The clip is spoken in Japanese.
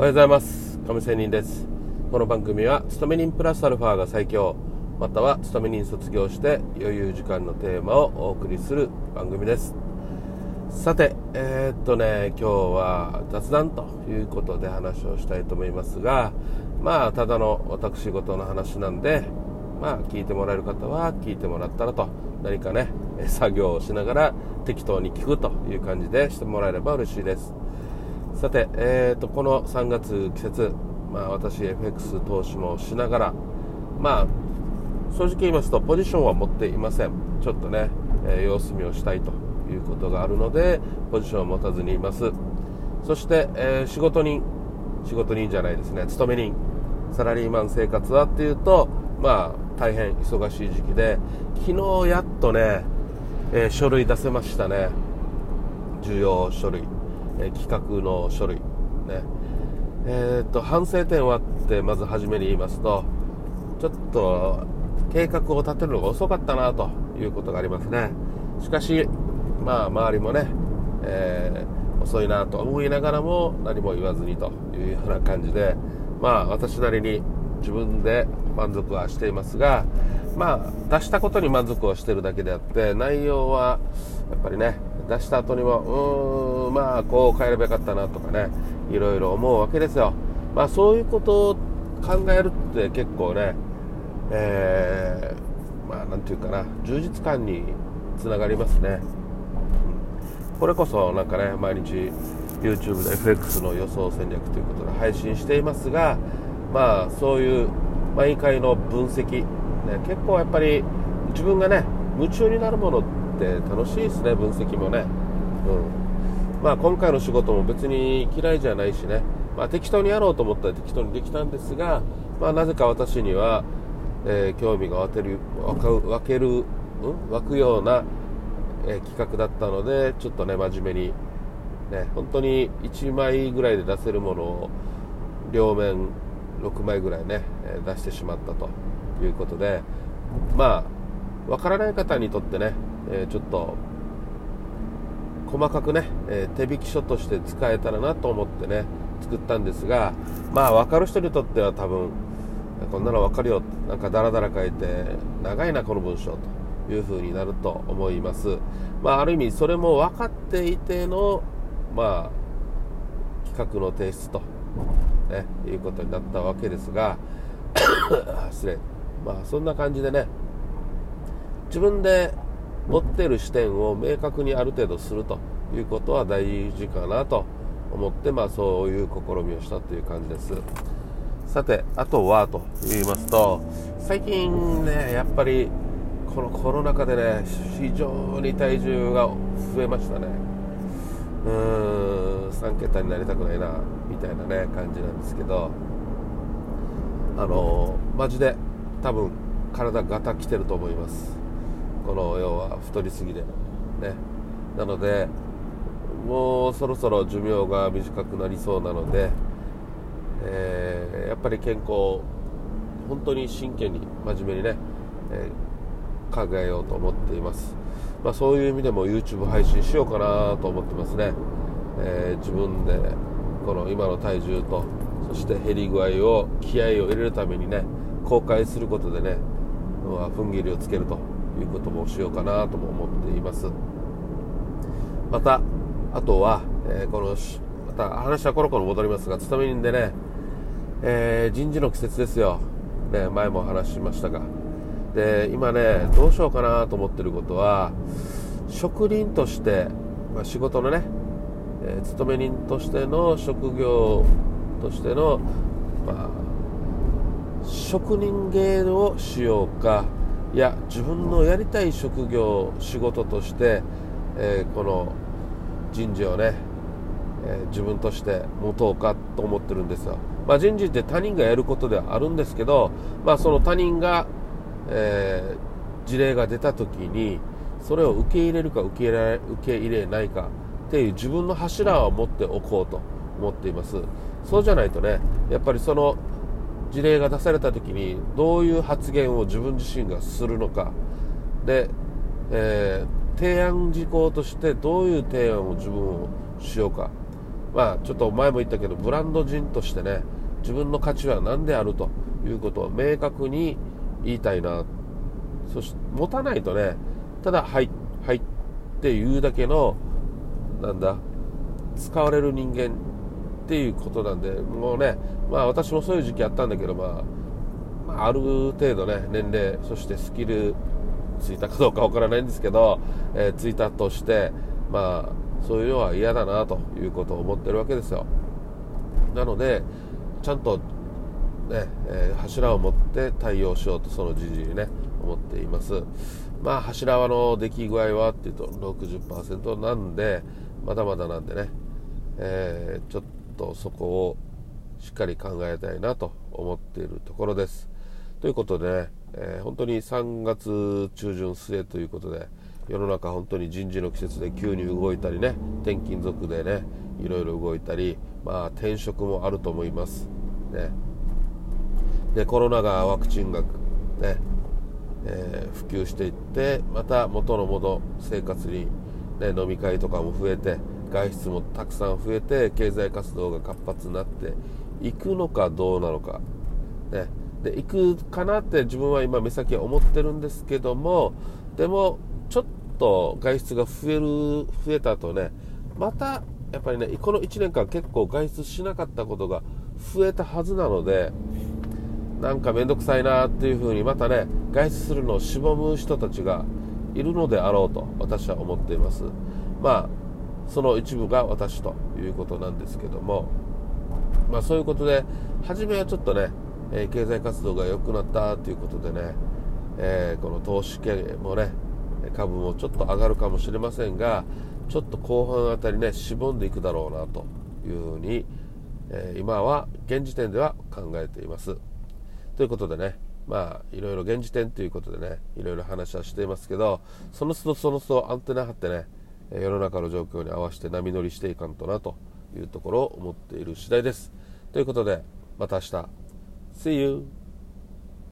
おはようございます。亀仙人です。この番組は勤め人プラスアルファが最強または勤め人卒業して余裕時間のテーマをお送りする番組です。さてえー、っとね今日は雑談ということで話をしたいと思いますがまあただの私事の話なんでまあ聞いてもらえる方は聞いてもらったらと何かね作業をしながら適当に聞くという感じでしてもらえれば嬉しいです。さて、えーと、この3月季節、まあ、私 FX 投資もしながらまあ正直言いますとポジションは持っていません。ちょっとね、えー、様子見をしたいということがあるのでポジションを持たずにいます。そして、えー、仕事人仕事人じゃないですね。勤め人。サラリーマン生活はっていうとまあ大変忙しい時期で昨日やっとね、えー、書類出せましたね。重要書類、え、企画の書類。ね。えー、っと反省点はってまず初めに言いますとちょっと計画を立てるのが遅かったなということがありますね。しかしまあ周りもね、えー、遅いなと思いながらも何も言わずにというような感じでまあ私なりに自分で満足はしていますがまあ出したことに満足をしてるだけであって内容はやっぱりね出した後にもうーんまあこう変えればよかったなとかねいろいろ思うわけですよ。まあそういうことを考えるって結構ねえー、まあなんていうかな充実感につながりますね、これこそなんかね毎日 YouTube で FX の予想戦略ということで配信していますがまあそういう毎回の分析、ね、結構やっぱり自分がね夢中になるものって楽しいですね分析もね、うん。まあ、今回の仕事も別に嫌いじゃないしね、まあ、適当にやろうと思ったら適当にできたんですが、まあ、なぜか私には、えー、興味が湧ける湧ける、うん、湧くような、えー、企画だったのでちょっとね真面目にね本当に1枚ぐらいで出せるものを両面6枚ぐらいね出してしまったということでまあわからない方にとってねえちょっと細かくねえ手引き書として使えたらなと思ってね作ったんですがまあ分かる人にとっては多分こんなの分かるよなんかダラダラ書いて長いなこの文章という風になると思います。まあある意味それも分かっていてのまあ企画の提出とね、いうことになったわけですが 失礼。まあそんな感じでね自分で持ってる視点を明確にある程度するということは大事かなと思って、まあ、そういう試みをしたという感じです。さてあとはと言いますと最近ねやっぱりこのコロナ禍でね非常に体重が増えましたね。うーん3桁になりたくないなみたいなね感じなんですけどあのマジで多分体ガタきてると思います。この要は太りすぎでね。なのでもうそろそろ寿命が短くなりそうなので、えー、やっぱり健康本当に真剣に真面目にね、えー、考えようと思っています。まあ、そういう意味でも YouTube 配信しようかなと思ってますね、えー、自分でこの今の体重とそして減り具合を気合を入れるためにね公開することでね踏ん切りをつけると。いうこともしようかなとも思っています。またあとは、えー、このまた話はコロコロ戻りますが勤め人でね、えー、人事の季節ですよ、ね、前も話しましたが。で今ねどうしようかなと思ってることは職人として、まあ、仕事のね、えー、勤め人としての職業としての、まあ、職人芸をしようか。いや自分のやりたい職業仕事として、えー、この人事をね、えー、自分として持とうかと思ってるんですよ、まあ、人事って他人がやることではあるんですけど、まあ、その他人がえー、事例が出た時にそれを受け入れるか受け入れ受け入れないかっていう自分の柱を持っておこうと思っています。そうじゃないとねやっぱりその事例が出された時にどういう発言を自分自身がするのか。で、えー、提案事項としてどういう提案を自分をしようか。まあちょっと前も言ったけどブランド人としてね自分の価値は何であるということを明確に言いたいな。そして持たないとねただ「はい」はいっていうだけのなんだ使われる人間っていうことなんでもうねまあ私もそういう時期あったんだけどまあ、まあ、ある程度ね年齢そしてスキルついたかどうかわからないんですけど、えー、ついたとしてまあそういうのは嫌だなということを思ってるわけですよ。なのでちゃんとね、えー、柱を持って対応しようとその時事にね思っています。まあ柱輪の出来具合はっていうと60%なんでまだまだなんでね、えー、ちょっとそこをしっかり考えたいなと思っているところです。ということでね、えー、本当に3月中旬末ということで世の中本当に人事の季節で急に動いたりね転勤族でねいろいろ動いたりまあ転職もあると思います。ね。でコロナがワクチンがね、えー、普及していってまた元のもの生活に、ね、飲み会とかも増えて外出もたくさん増えて経済活動が活発になっていくのかどうなのか、ね、で行くかなって自分は今目先は思ってるんですけどもでもちょっと外出が増える増えた後ねまたやっぱりねこの1年間結構外出しなかったことが増えたはずなのでなんか面倒くさいなっていう風にまたね外出するのをしぼむ人たちがいるのであろうと私は思っています。まあその一部が私ということなんですけどもまあそういうことで初めはちょっとね、え、経済活動が良くなったということでね、えー、この投資系もね株もちょっと上がるかもしれませんがちょっと後半あたりねしぼんでいくだろうなというふうに、えー、今は現時点では考えています。ということでねまあいろいろ現時点ということでねいろいろ話はしていますけどその都度その都度アンテナ張ってね世の中の状況に合わせて波乗りしていかんとなというところを思っている次第ですということでまた明日 See you!